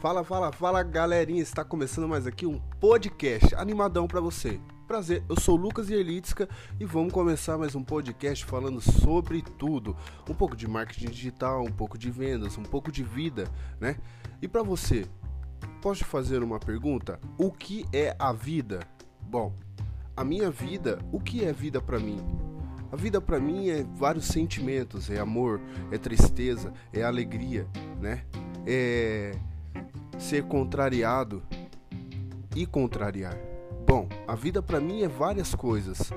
Fala, fala, fala galerinha, está começando mais aqui um podcast animadão para você. Prazer, eu sou Lucas Yerlitska e vamos começar mais um podcast falando sobre tudo. Um pouco de marketing digital, um pouco de vendas, um pouco de vida, né? E para você, posso te fazer uma pergunta? O que é a vida? Bom, a minha vida, o que é vida para mim? A vida para mim é vários sentimentos, é amor, é tristeza, é alegria, né? É ser contrariado e contrariar. Bom, a vida para mim é várias coisas.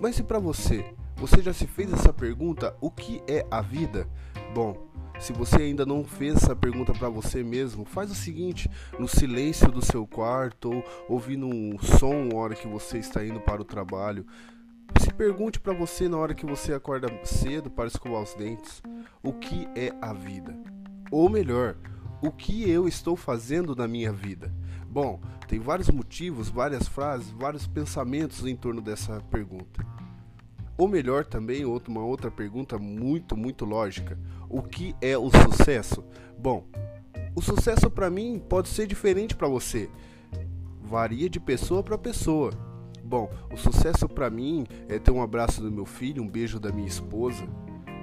Mas e para você? Você já se fez essa pergunta? O que é a vida? Bom, se você ainda não fez essa pergunta para você mesmo, faz o seguinte: no silêncio do seu quarto ou ouvindo um som na hora que você está indo para o trabalho, se pergunte para você na hora que você acorda cedo para escovar os dentes: o que é a vida? Ou melhor, o que eu estou fazendo na minha vida? Bom, tem vários motivos, várias frases, vários pensamentos em torno dessa pergunta. Ou melhor, também, uma outra pergunta muito, muito lógica: o que é o sucesso? Bom, o sucesso para mim pode ser diferente para você, varia de pessoa para pessoa. Bom, o sucesso para mim é ter um abraço do meu filho, um beijo da minha esposa,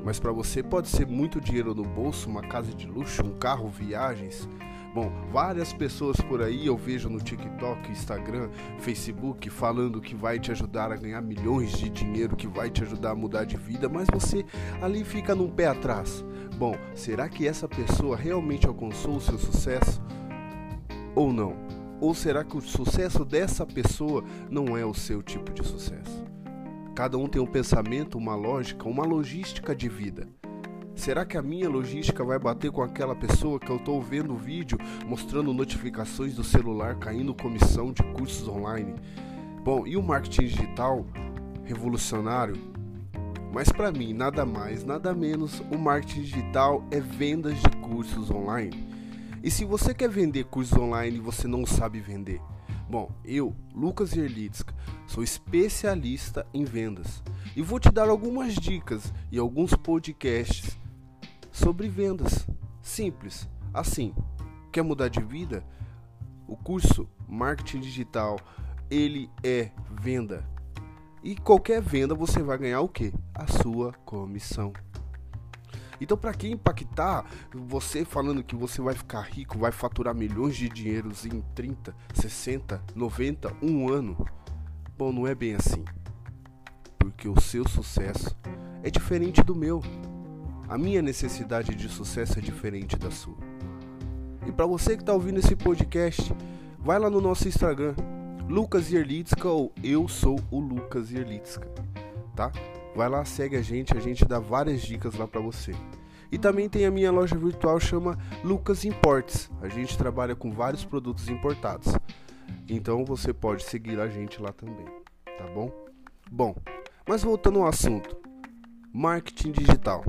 mas para você pode ser muito dinheiro no bolso, uma casa de luxo, um carro, viagens. Bom, várias pessoas por aí eu vejo no TikTok, Instagram, Facebook falando que vai te ajudar a ganhar milhões de dinheiro, que vai te ajudar a mudar de vida, mas você ali fica num pé atrás. Bom, será que essa pessoa realmente alcançou o seu sucesso? Ou não? Ou será que o sucesso dessa pessoa não é o seu tipo de sucesso? Cada um tem um pensamento, uma lógica, uma logística de vida. Será que a minha logística vai bater com aquela pessoa que eu estou vendo o vídeo mostrando notificações do celular caindo comissão de cursos online? Bom, e o marketing digital revolucionário? Mas para mim, nada mais, nada menos, o marketing digital é vendas de cursos online. E se você quer vender cursos online e você não sabe vender, Bom, eu, Lucas Yerlitska, sou especialista em vendas e vou te dar algumas dicas e alguns podcasts sobre vendas. Simples, assim. Quer mudar de vida? O curso Marketing Digital, ele é venda. E qualquer venda você vai ganhar o que? A sua comissão. Então, para quem impactar, você falando que você vai ficar rico, vai faturar milhões de dinheiros em 30, 60, 90, um ano, bom, não é bem assim. Porque o seu sucesso é diferente do meu. A minha necessidade de sucesso é diferente da sua. E para você que está ouvindo esse podcast, vai lá no nosso Instagram, Lucas Yerlitska ou eu sou o Lucas Yerlitska, tá? Vai lá, segue a gente, a gente dá várias dicas lá para você. E também tem a minha loja virtual chama Lucas Imports. A gente trabalha com vários produtos importados. Então você pode seguir a gente lá também, tá bom? Bom, mas voltando ao assunto, marketing digital.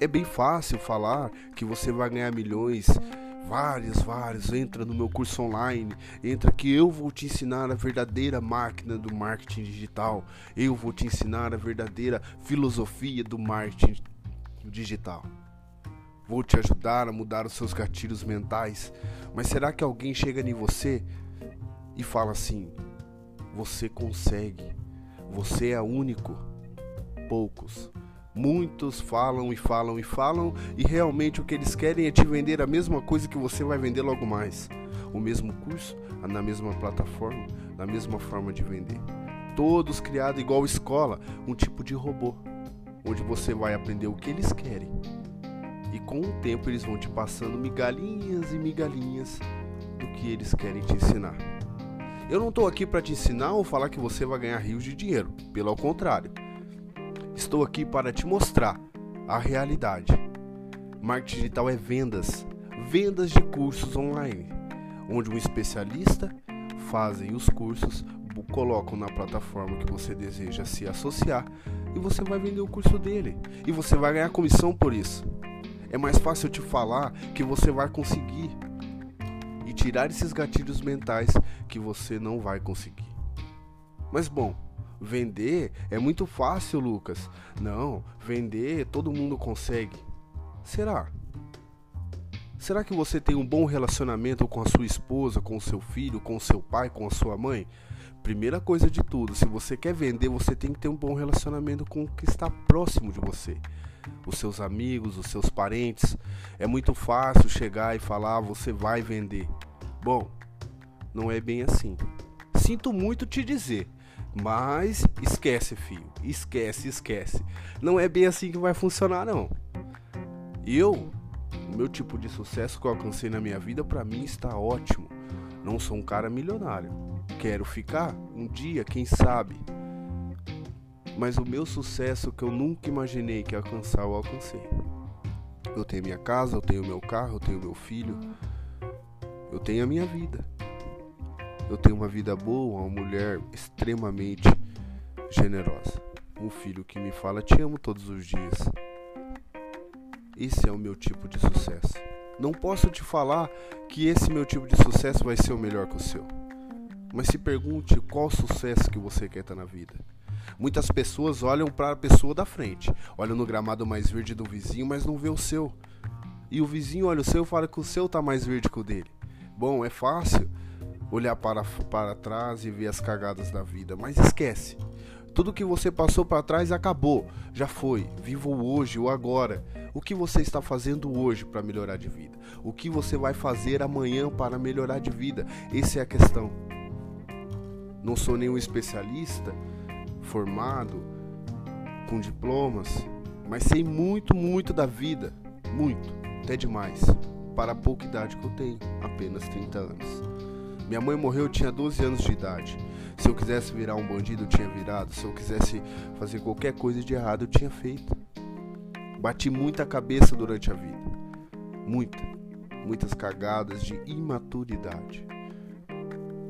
É bem fácil falar que você vai ganhar milhões vários, vários. Entra no meu curso online, entra que eu vou te ensinar a verdadeira máquina do marketing digital. Eu vou te ensinar a verdadeira filosofia do marketing digital. Vou te ajudar a mudar os seus gatilhos mentais. Mas será que alguém chega em você e fala assim: você consegue, você é único? Poucos. Muitos falam e falam e falam, e realmente o que eles querem é te vender a mesma coisa que você vai vender logo mais. O mesmo curso, na mesma plataforma, na mesma forma de vender. Todos criados igual escola, um tipo de robô, onde você vai aprender o que eles querem. E com o tempo eles vão te passando migalhinhas e migalhinhas do que eles querem te ensinar. Eu não estou aqui para te ensinar ou falar que você vai ganhar rios de dinheiro, pelo contrário. Estou aqui para te mostrar a realidade. Marketing digital é vendas, vendas de cursos online, onde um especialista fazem os cursos, colocam na plataforma que você deseja se associar e você vai vender o curso dele e você vai ganhar comissão por isso. É mais fácil te falar que você vai conseguir e tirar esses gatilhos mentais que você não vai conseguir. Mas bom, Vender é muito fácil, Lucas. Não, vender todo mundo consegue. Será? Será que você tem um bom relacionamento com a sua esposa, com o seu filho, com o seu pai, com a sua mãe? Primeira coisa de tudo, se você quer vender, você tem que ter um bom relacionamento com o que está próximo de você. Os seus amigos, os seus parentes. É muito fácil chegar e falar, você vai vender. Bom, não é bem assim. Sinto muito te dizer, mas esquece, filho. Esquece, esquece. Não é bem assim que vai funcionar, não. Eu, o meu tipo de sucesso que eu alcancei na minha vida, para mim está ótimo. Não sou um cara milionário. Quero ficar um dia, quem sabe. Mas o meu sucesso que eu nunca imaginei que alcançar, eu alcancei. Eu tenho minha casa, eu tenho meu carro, eu tenho meu filho. Eu tenho a minha vida. Eu tenho uma vida boa, uma mulher extremamente generosa. Um filho que me fala te amo todos os dias. Esse é o meu tipo de sucesso. Não posso te falar que esse meu tipo de sucesso vai ser o melhor que o seu. Mas se pergunte qual sucesso que você quer na vida. Muitas pessoas olham para a pessoa da frente, olham no gramado mais verde do vizinho, mas não vê o seu. E o vizinho olha o seu e fala que o seu tá mais verde que o dele. Bom, é fácil olhar para, para trás e ver as cagadas da vida, mas esquece. Tudo que você passou para trás acabou, já foi. Viva o hoje, o agora. O que você está fazendo hoje para melhorar de vida? O que você vai fazer amanhã para melhorar de vida? Essa é a questão. Não sou nenhum especialista formado com diplomas, mas sei muito, muito da vida, muito, até demais, para a pouca idade que eu tenho, apenas 30 anos. Minha mãe morreu, eu tinha 12 anos de idade. Se eu quisesse virar um bandido, eu tinha virado. Se eu quisesse fazer qualquer coisa de errado, eu tinha feito. Bati muita cabeça durante a vida. Muita. Muitas cagadas de imaturidade.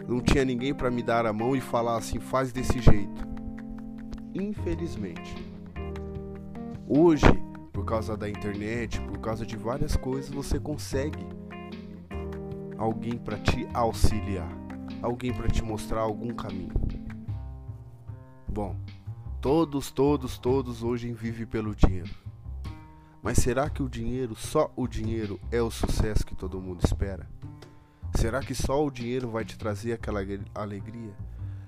Não tinha ninguém para me dar a mão e falar assim, faz desse jeito. Infelizmente. Hoje, por causa da internet, por causa de várias coisas, você consegue alguém para te auxiliar, alguém para te mostrar algum caminho. Bom, todos, todos, todos hoje vivem pelo dinheiro. Mas será que o dinheiro, só o dinheiro, é o sucesso que todo mundo espera? Será que só o dinheiro vai te trazer aquela alegria?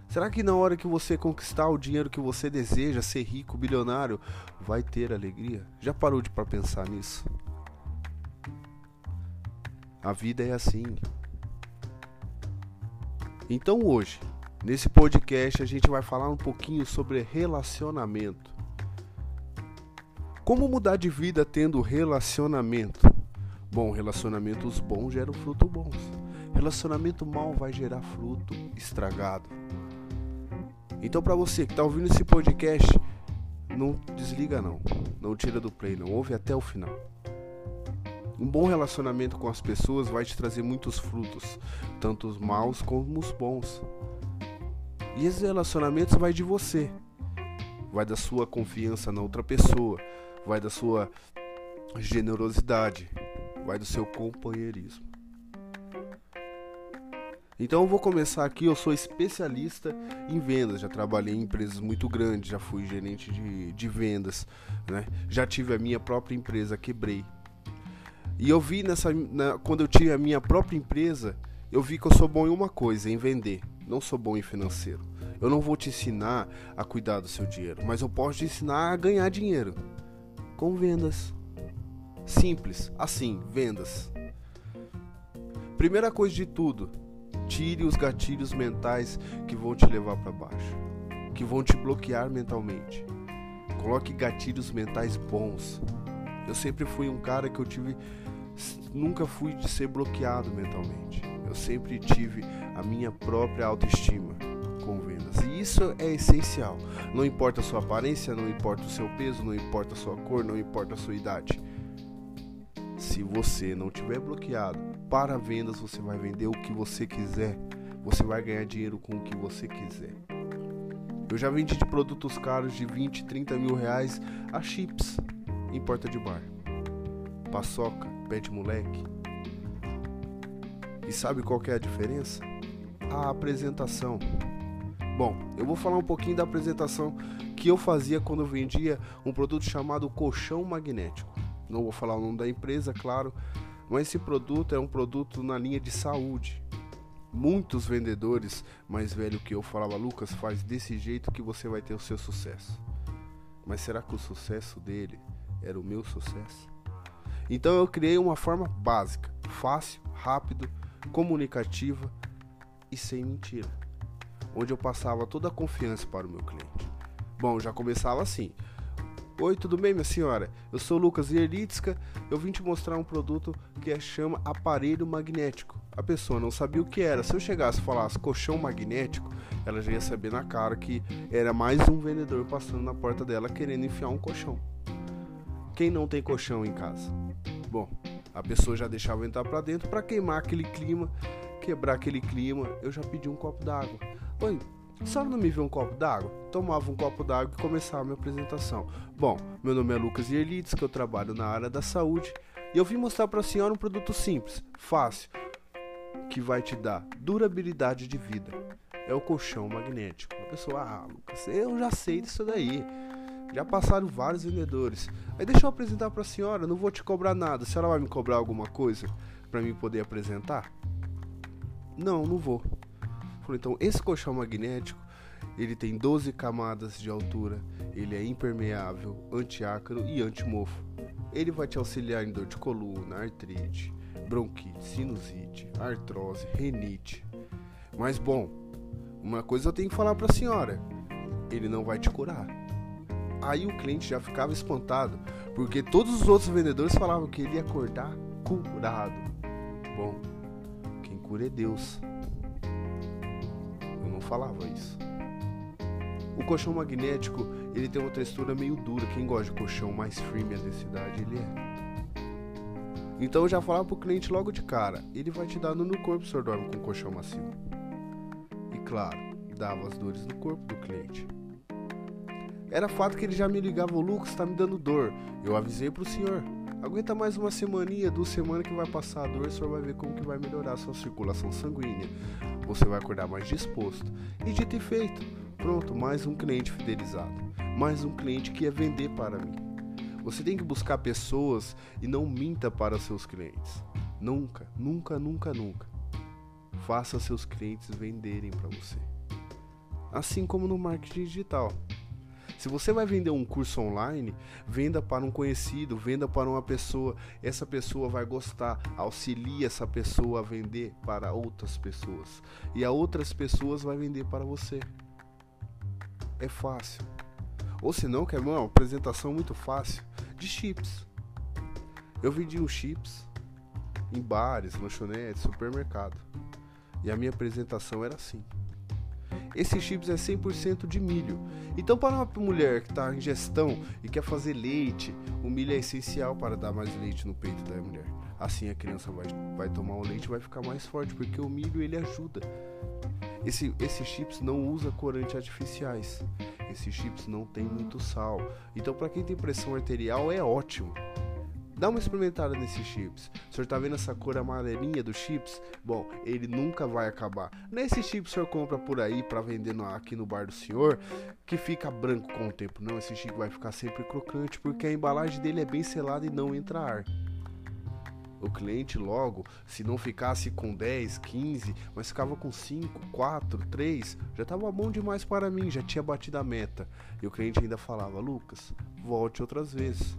Será que na hora que você conquistar o dinheiro que você deseja, ser rico, bilionário, vai ter alegria? Já parou de para pensar nisso? A vida é assim. Então hoje, nesse podcast, a gente vai falar um pouquinho sobre relacionamento. Como mudar de vida tendo relacionamento? Bom, relacionamentos bons geram frutos bons. Relacionamento mal vai gerar fruto estragado. Então, para você que está ouvindo esse podcast, não desliga não, não tira do play, não ouve até o final. Um bom relacionamento com as pessoas vai te trazer muitos frutos, tanto os maus como os bons. E esses relacionamentos vai de você, vai da sua confiança na outra pessoa, vai da sua generosidade, vai do seu companheirismo. Então eu vou começar aqui, eu sou especialista em vendas, já trabalhei em empresas muito grandes, já fui gerente de, de vendas, né? já tive a minha própria empresa, quebrei, e eu vi nessa, na, quando eu tinha a minha própria empresa, eu vi que eu sou bom em uma coisa, em vender. Não sou bom em financeiro. Eu não vou te ensinar a cuidar do seu dinheiro, mas eu posso te ensinar a ganhar dinheiro com vendas. Simples, assim, vendas. Primeira coisa de tudo, tire os gatilhos mentais que vão te levar para baixo, que vão te bloquear mentalmente. Coloque gatilhos mentais bons. Eu sempre fui um cara que eu tive nunca fui de ser bloqueado mentalmente. Eu sempre tive a minha própria autoestima com vendas. E isso é essencial. Não importa a sua aparência, não importa o seu peso, não importa a sua cor, não importa a sua idade. Se você não tiver bloqueado para vendas, você vai vender o que você quiser. Você vai ganhar dinheiro com o que você quiser. Eu já vendi de produtos caros de 20, 30 mil reais a chips em porta de bar. Paçoca, pé de moleque. E sabe qual é a diferença? A apresentação. Bom, eu vou falar um pouquinho da apresentação que eu fazia quando eu vendia um produto chamado colchão magnético. Não vou falar o nome da empresa, claro, Mas esse produto é um produto na linha de saúde. Muitos vendedores mais velhos que eu falava, Lucas, faz desse jeito que você vai ter o seu sucesso. Mas será que o sucesso dele era o meu sucesso? Então eu criei uma forma básica, fácil, rápido, comunicativa e sem mentira, onde eu passava toda a confiança para o meu cliente. Bom, já começava assim. Oi, tudo bem, minha senhora? Eu sou Lucas Yerlitska. Eu vim te mostrar um produto que é, chama aparelho magnético. A pessoa não sabia o que era. Se eu chegasse e falasse colchão magnético, ela já ia saber na cara que era mais um vendedor passando na porta dela querendo enfiar um colchão. Quem não tem colchão em casa? Bom, a pessoa já deixava eu entrar para dentro para queimar aquele clima, quebrar aquele clima. Eu já pedi um copo d'água. Oi, só não me viu um copo d'água? Tomava um copo d'água e começava a minha apresentação. Bom, meu nome é Lucas Yerlitz, que eu trabalho na área da saúde e eu vim mostrar para a senhora um produto simples, fácil, que vai te dar durabilidade de vida. É o colchão magnético. A pessoa, ah, Lucas, eu já sei disso daí. Já passaram vários vendedores. Aí deixa eu apresentar para a senhora, não vou te cobrar nada. A senhora vai me cobrar alguma coisa para mim poder apresentar? Não, não vou. Falei, então esse colchão magnético, ele tem 12 camadas de altura, ele é impermeável, antiácaro e antimofo. Ele vai te auxiliar em dor de coluna, artrite, bronquite, sinusite, artrose, renite. Mas bom, uma coisa eu tenho que falar para a senhora, ele não vai te curar Aí o cliente já ficava espantado, porque todos os outros vendedores falavam que ele ia acordar curado. Bom, quem cura é Deus. Eu não falava isso. O colchão magnético, ele tem uma textura meio dura. Quem gosta de colchão mais firme a densidade, ele é. Então eu já falava pro cliente logo de cara, ele vai te dar no corpo se senhor dorme com colchão macio. E claro, dava as dores no corpo do cliente. Era fato que ele já me ligava, o Lucas tá me dando dor. Eu avisei pro senhor. Aguenta mais uma semaninha, duas semanas que vai passar a dor, o senhor vai ver como que vai melhorar a sua circulação sanguínea. Você vai acordar mais disposto. E dito e feito, pronto, mais um cliente fidelizado. Mais um cliente que ia vender para mim. Você tem que buscar pessoas e não minta para seus clientes. Nunca, nunca, nunca, nunca. Faça seus clientes venderem para você. Assim como no marketing digital. Se você vai vender um curso online, venda para um conhecido, venda para uma pessoa. Essa pessoa vai gostar, auxilie essa pessoa a vender para outras pessoas. E a outras pessoas vai vender para você. É fácil. Ou se não, quer uma apresentação muito fácil de chips. Eu vendi uns chips em bares, lanchonetes, supermercado. E a minha apresentação era assim. Esses chips é 100% de milho. Então, para uma mulher que está em gestão e quer fazer leite, o milho é essencial para dar mais leite no peito da mulher. Assim a criança vai, vai tomar o leite e vai ficar mais forte, porque o milho ele ajuda. Esse, esses chips não usa corante artificiais. Esses chips não tem muito sal. Então, para quem tem pressão arterial, é ótimo. Dá uma experimentada nesses chips. O senhor tá vendo essa cor amarelinha dos chips? Bom, ele nunca vai acabar. Nesse chip o senhor compra por aí para vender no, aqui no bar do senhor, que fica branco com o tempo. Não, esse chip vai ficar sempre crocante, porque a embalagem dele é bem selada e não entra ar. O cliente logo, se não ficasse com 10, 15, mas ficava com 5, 4, 3, já estava bom demais para mim, já tinha batido a meta. E o cliente ainda falava: Lucas, volte outras vezes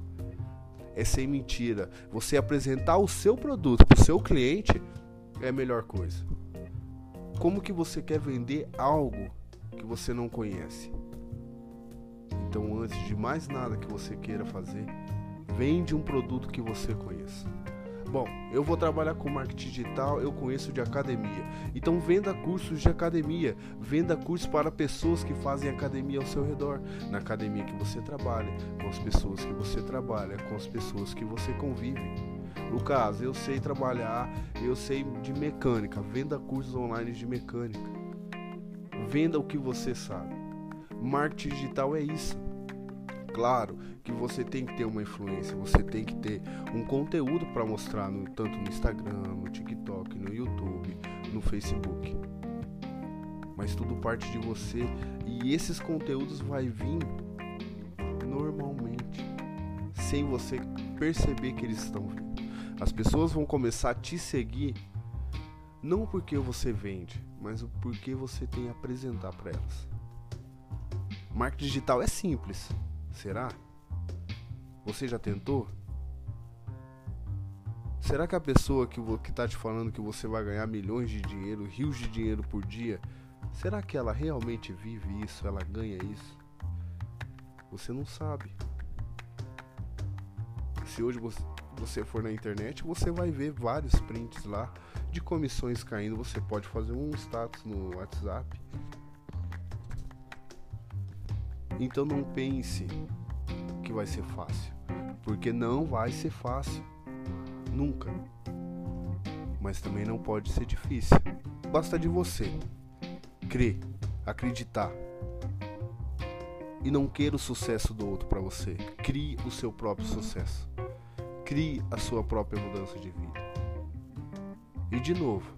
é sem mentira. Você apresentar o seu produto para o seu cliente é a melhor coisa. Como que você quer vender algo que você não conhece? Então, antes de mais nada que você queira fazer, vende um produto que você conheça. Bom, eu vou trabalhar com marketing digital, eu conheço de academia. Então venda cursos de academia, venda cursos para pessoas que fazem academia ao seu redor, na academia que você trabalha, com as pessoas que você trabalha, com as pessoas que você convive. Lucas, eu sei trabalhar, eu sei de mecânica, venda cursos online de mecânica. Venda o que você sabe. Marketing digital é isso. Claro que você tem que ter uma influência, você tem que ter um conteúdo para mostrar no, tanto no Instagram, no TikTok, no YouTube, no Facebook. Mas tudo parte de você e esses conteúdos vai vir normalmente, sem você perceber que eles estão vindo. As pessoas vão começar a te seguir não porque você vende, mas porque você tem a apresentar para elas. Marketing digital é simples, será? Você já tentou? Será que a pessoa que está te falando que você vai ganhar milhões de dinheiro, rios de dinheiro por dia, será que ela realmente vive isso? Ela ganha isso? Você não sabe. Se hoje você, for na internet, você vai ver vários prints lá de comissões caindo. Você pode fazer um status no WhatsApp. Então não pense que vai ser fácil, porque não vai ser fácil. Nunca. Mas também não pode ser difícil. Basta de você crer, acreditar. E não queira o sucesso do outro para você. Crie o seu próprio sucesso. Crie a sua própria mudança de vida. E de novo,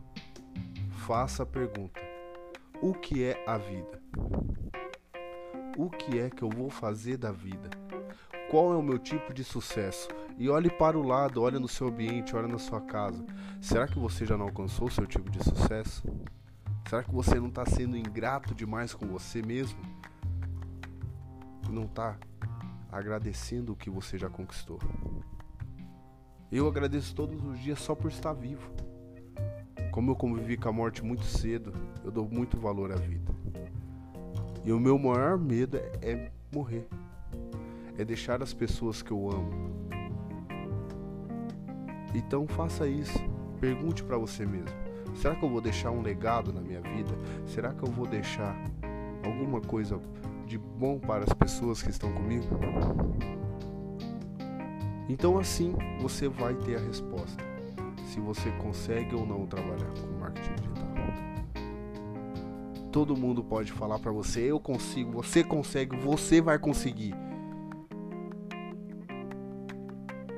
faça a pergunta: o que é a vida? O que é que eu vou fazer da vida? Qual é o meu tipo de sucesso? E olhe para o lado, olhe no seu ambiente, olhe na sua casa. Será que você já não alcançou o seu tipo de sucesso? Será que você não está sendo ingrato demais com você mesmo? Não está agradecendo o que você já conquistou? Eu agradeço todos os dias só por estar vivo. Como eu convivi com a morte muito cedo, eu dou muito valor à vida. E o meu maior medo é, é morrer. É deixar as pessoas que eu amo. Então faça isso. Pergunte para você mesmo: será que eu vou deixar um legado na minha vida? Será que eu vou deixar alguma coisa de bom para as pessoas que estão comigo? Então assim você vai ter a resposta se você consegue ou não trabalhar com marketing. Todo mundo pode falar para você, eu consigo, você consegue, você vai conseguir.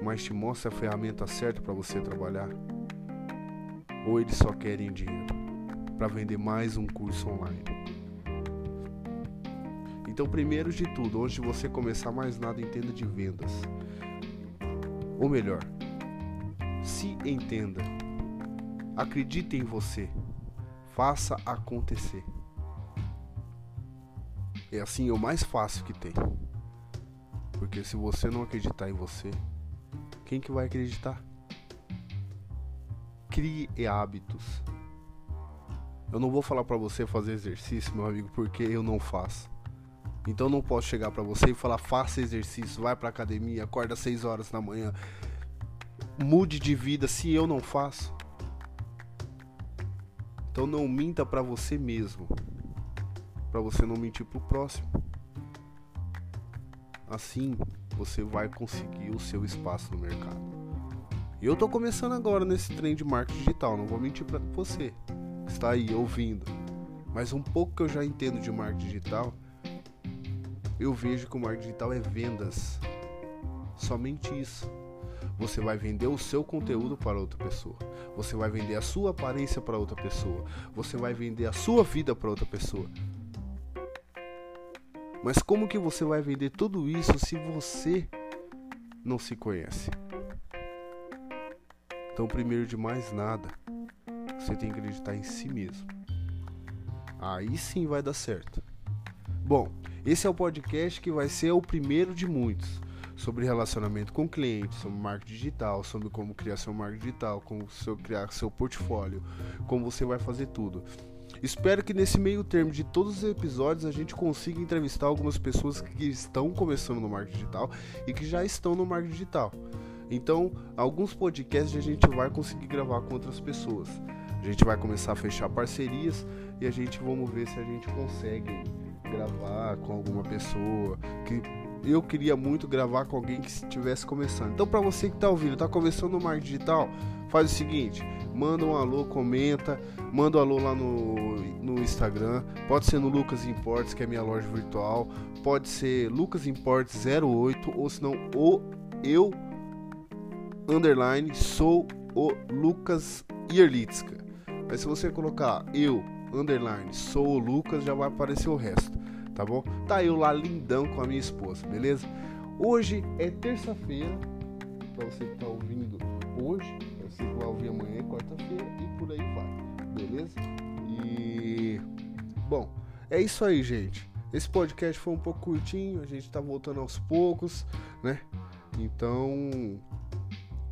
Mas te mostra a ferramenta certa para você trabalhar? Ou eles só querem dinheiro para vender mais um curso online? Então, primeiro de tudo, antes de você começar mais nada, entenda de vendas. Ou melhor, se entenda. Acredite em você. Faça acontecer. É assim é o mais fácil que tem. Porque se você não acreditar em você, quem que vai acreditar? Crie hábitos. Eu não vou falar para você fazer exercício, meu amigo, porque eu não faço. Então não posso chegar para você e falar faça exercício, vai para academia, acorda às 6 horas da manhã. Mude de vida se eu não faço. Então não minta para você mesmo. Para você não mentir pro próximo. Assim, você vai conseguir o seu espaço no mercado. E eu tô começando agora nesse trem de marketing digital, não vou mentir para você. Está aí ouvindo. Mas um pouco que eu já entendo de marketing digital, eu vejo que o marketing digital é vendas. Somente isso. Você vai vender o seu conteúdo para outra pessoa. Você vai vender a sua aparência para outra pessoa. Você vai vender a sua vida para outra pessoa. Mas como que você vai vender tudo isso se você não se conhece? Então, primeiro de mais nada, você tem que acreditar em si mesmo. Aí sim vai dar certo. Bom, esse é o podcast que vai ser o primeiro de muitos sobre relacionamento com clientes, sobre marketing digital, sobre como criar seu marketing digital, como seu, criar seu portfólio, como você vai fazer tudo. Espero que nesse meio termo de todos os episódios a gente consiga entrevistar algumas pessoas que estão começando no marketing digital e que já estão no marketing digital. Então, alguns podcasts a gente vai conseguir gravar com outras pessoas. A gente vai começar a fechar parcerias e a gente vamos ver se a gente consegue gravar com alguma pessoa que eu queria muito gravar com alguém que estivesse começando. Então, para você que está ouvindo, está começando no marketing digital, faz o seguinte: manda um alô, comenta, manda um alô lá no, no Instagram. Pode ser no Lucas Imports, que é minha loja virtual. Pode ser Lucas Imports 08 ou senão o eu underline sou o Lucas Ierlitzka. Mas se você colocar eu underline sou o Lucas, já vai aparecer o resto tá bom? Tá eu lá lindão com a minha esposa, beleza? Hoje é terça-feira, para você que tá ouvindo hoje, você que vai ouvir amanhã, quarta-feira e por aí vai, beleza? E bom, é isso aí, gente. Esse podcast foi um pouco curtinho, a gente tá voltando aos poucos, né? Então,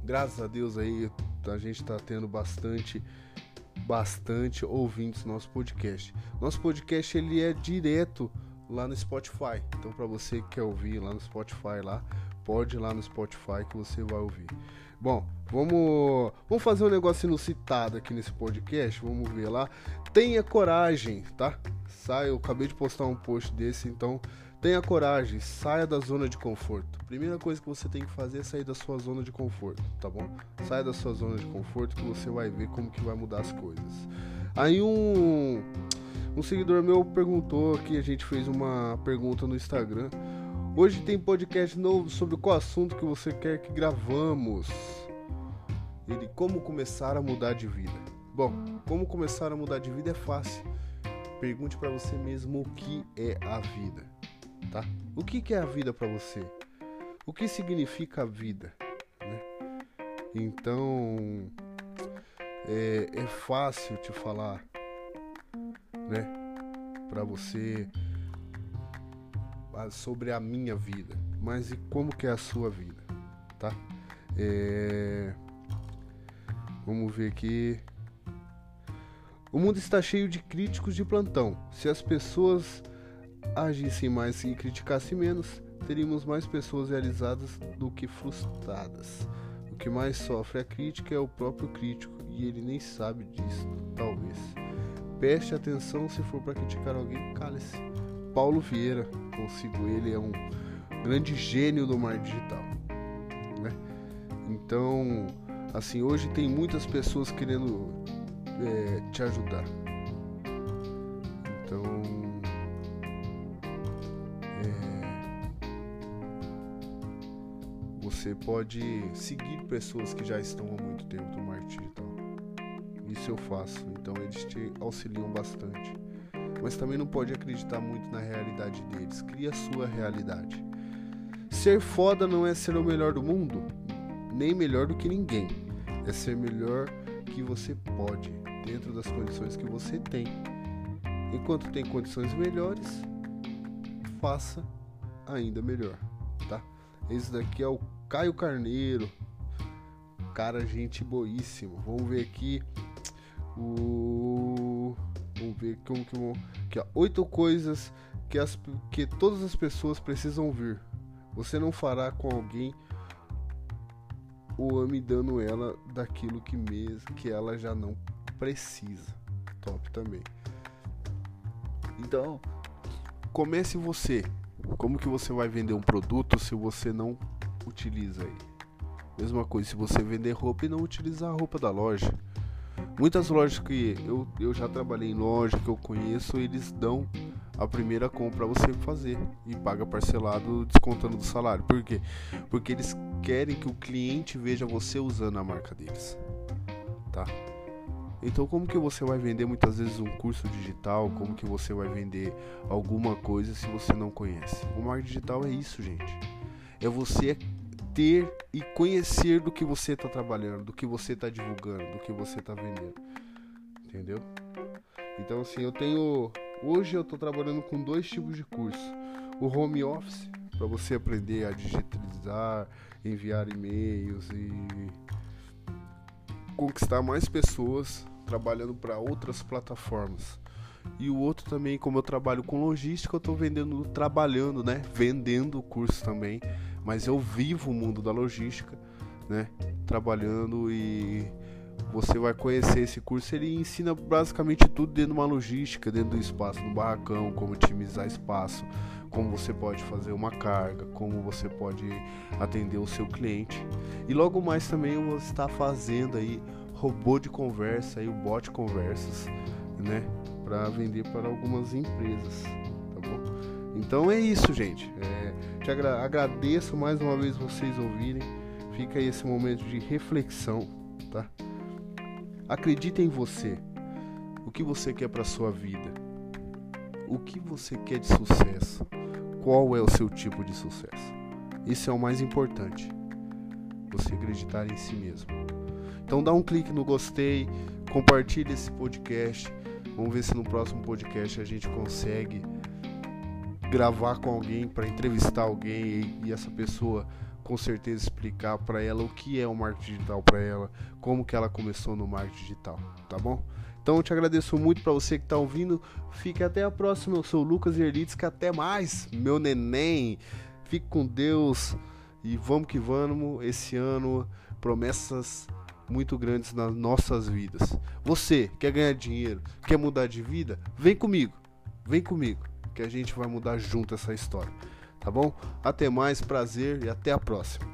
graças a Deus aí a gente tá tendo bastante bastante ouvintes no nosso podcast. Nosso podcast ele é direto lá no Spotify. Então para você que quer ouvir lá no Spotify lá, pode ir lá no Spotify que você vai ouvir. Bom, vamos, vamos fazer um negócio inusitado aqui nesse podcast, vamos ver lá. Tenha coragem, tá? Sai, eu acabei de postar um post desse, então tenha coragem, saia da zona de conforto. Primeira coisa que você tem que fazer é sair da sua zona de conforto, tá bom? Saia da sua zona de conforto que você vai ver como que vai mudar as coisas. Aí um um seguidor meu perguntou que a gente fez uma pergunta no Instagram. Hoje tem podcast novo sobre qual assunto que você quer que gravamos. Ele como começar a mudar de vida. Bom, como começar a mudar de vida é fácil Pergunte para você mesmo o que é a vida, tá? O que, que é a vida para você? O que significa a vida? Né? Então é, é fácil te falar, né? Para você sobre a minha vida, mas e como que é a sua vida, tá? É... Vamos ver aqui. O mundo está cheio de críticos de plantão. Se as pessoas agissem mais e criticassem menos, teríamos mais pessoas realizadas do que frustradas. O que mais sofre a crítica é o próprio crítico e ele nem sabe disso. Preste atenção se for para criticar alguém, cale-se. Paulo Vieira, consigo ele, é um grande gênio do mar digital. Né? Então, assim, hoje tem muitas pessoas querendo é, te ajudar. Então, é, você pode seguir pessoas que já estão há muito tempo no marketing digital. Isso eu faço, então eles te auxiliam bastante. Mas também não pode acreditar muito na realidade deles. Cria a sua realidade. Ser foda não é ser o melhor do mundo, nem melhor do que ninguém. É ser melhor que você pode dentro das condições que você tem. Enquanto tem condições melhores, faça ainda melhor, tá? Esse daqui é o Caio Carneiro, cara, gente boíssimo. Vamos ver aqui o vamos ver como que oito coisas que as que todas as pessoas precisam ouvir. Você não fará com alguém o ame dando ela daquilo que mesmo que ela já não precisa. Top também. Então, comece você. Como que você vai vender um produto se você não utiliza ele? Mesma coisa se você vender roupa e não utilizar a roupa da loja. Muitas lojas que eu, eu já trabalhei em loja, que eu conheço, eles dão a primeira compra você fazer e paga parcelado descontando do salário. Por quê? Porque eles querem que o cliente veja você usando a marca deles. Tá? Então, como que você vai vender muitas vezes um curso digital? Como que você vai vender alguma coisa se você não conhece? O marketing digital é isso, gente. É você ter e conhecer do que você está trabalhando, do que você está divulgando, do que você está vendendo. Entendeu? Então, assim, eu tenho. Hoje eu estou trabalhando com dois tipos de curso: o home office, para você aprender a digitalizar, enviar e-mails e conquistar mais pessoas trabalhando para outras plataformas. E o outro também, como eu trabalho com logística, eu estou vendendo, trabalhando, né? Vendendo o curso também. Mas eu vivo o mundo da logística, né? Trabalhando e você vai conhecer esse curso. Ele ensina basicamente tudo dentro de uma logística, dentro do espaço, no barracão, como otimizar espaço, como você pode fazer uma carga, como você pode atender o seu cliente. E logo mais também eu vou estar fazendo aí robô de conversa e o bot conversas, né, para vender para algumas empresas, tá bom? Então é isso, gente. É, te agra agradeço mais uma vez vocês ouvirem. Fica aí esse momento de reflexão, tá? Acredita em você. O que você quer para sua vida? O que você quer de sucesso? Qual é o seu tipo de sucesso? Isso é o mais importante. você acreditar em si mesmo. Então dá um clique no gostei, compartilhe esse podcast. Vamos ver se no próximo podcast a gente consegue gravar com alguém para entrevistar alguém e, essa pessoa com certeza explicar para ela o que é o marketing digital para ela, como que ela começou no marketing digital, tá bom? Então eu te agradeço muito para você que está ouvindo. Fique até a próxima. Eu sou o Lucas Erlitz, até mais, meu neném. Fique com Deus e vamos que vamos. Esse ano promessas muito grandes nas nossas vidas. Você quer ganhar dinheiro, quer mudar de vida? Vem comigo. Vem comigo que a gente vai mudar junto essa história. Tá bom? Até mais, prazer e até a próxima.